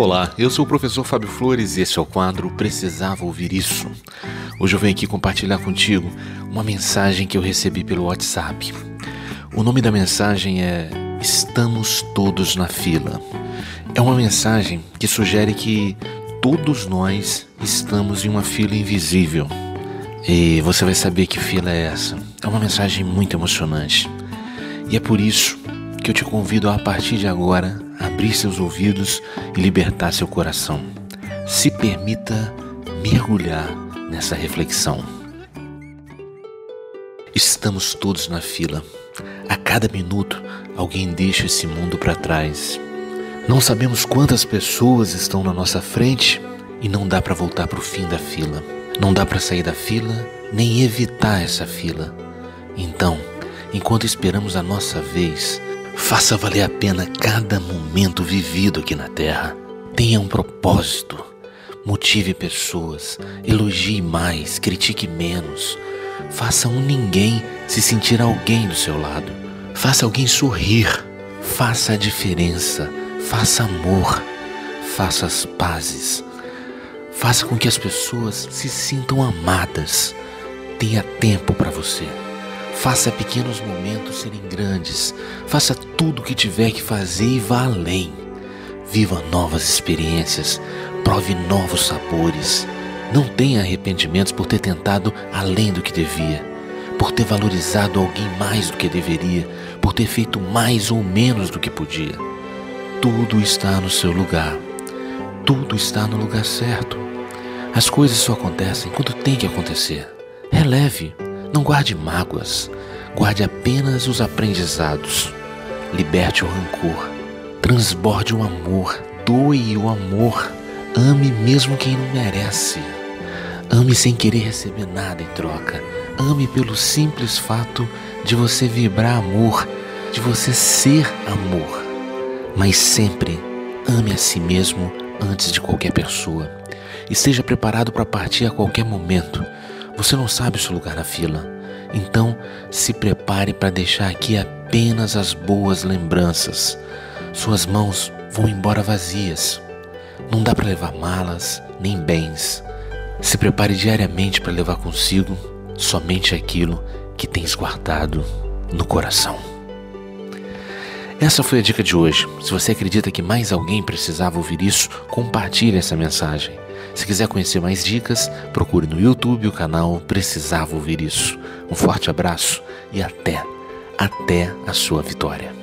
Olá, eu sou o professor Fábio Flores e este é o quadro Precisava Ouvir Isso. Hoje eu venho aqui compartilhar contigo uma mensagem que eu recebi pelo WhatsApp. O nome da mensagem é Estamos Todos na Fila. É uma mensagem que sugere que todos nós estamos em uma fila invisível. E você vai saber que fila é essa. É uma mensagem muito emocionante. E é por isso que eu te convido a, a partir de agora abrir seus ouvidos e libertar seu coração. Se permita mergulhar nessa reflexão. Estamos todos na fila. A cada minuto, alguém deixa esse mundo para trás. Não sabemos quantas pessoas estão na nossa frente e não dá para voltar para o fim da fila. Não dá para sair da fila nem evitar essa fila. Então, enquanto esperamos a nossa vez, Faça valer a pena cada momento vivido aqui na Terra. Tenha um propósito. Motive pessoas. Elogie mais, critique menos. Faça um ninguém se sentir alguém do seu lado. Faça alguém sorrir. Faça a diferença. Faça amor. Faça as pazes. Faça com que as pessoas se sintam amadas. Tenha tempo para você. Faça pequenos momentos serem grandes. Faça tudo o que tiver que fazer e vá além. Viva novas experiências. Prove novos sabores. Não tenha arrependimentos por ter tentado além do que devia, por ter valorizado alguém mais do que deveria, por ter feito mais ou menos do que podia. Tudo está no seu lugar. Tudo está no lugar certo. As coisas só acontecem quando tem que acontecer. Releve. Não guarde mágoas, guarde apenas os aprendizados. Liberte o rancor, transborde o amor, doe o amor, ame mesmo quem não merece. Ame sem querer receber nada em troca. Ame pelo simples fato de você vibrar amor, de você ser amor. Mas sempre ame a si mesmo antes de qualquer pessoa. Esteja preparado para partir a qualquer momento você não sabe o seu lugar na fila. Então, se prepare para deixar aqui apenas as boas lembranças. Suas mãos vão embora vazias. Não dá para levar malas nem bens. Se prepare diariamente para levar consigo somente aquilo que tens guardado no coração. Essa foi a dica de hoje. Se você acredita que mais alguém precisava ouvir isso, compartilhe essa mensagem. Se quiser conhecer mais dicas, procure no YouTube o canal Precisava Ouvir Isso. Um forte abraço e até, até a sua vitória.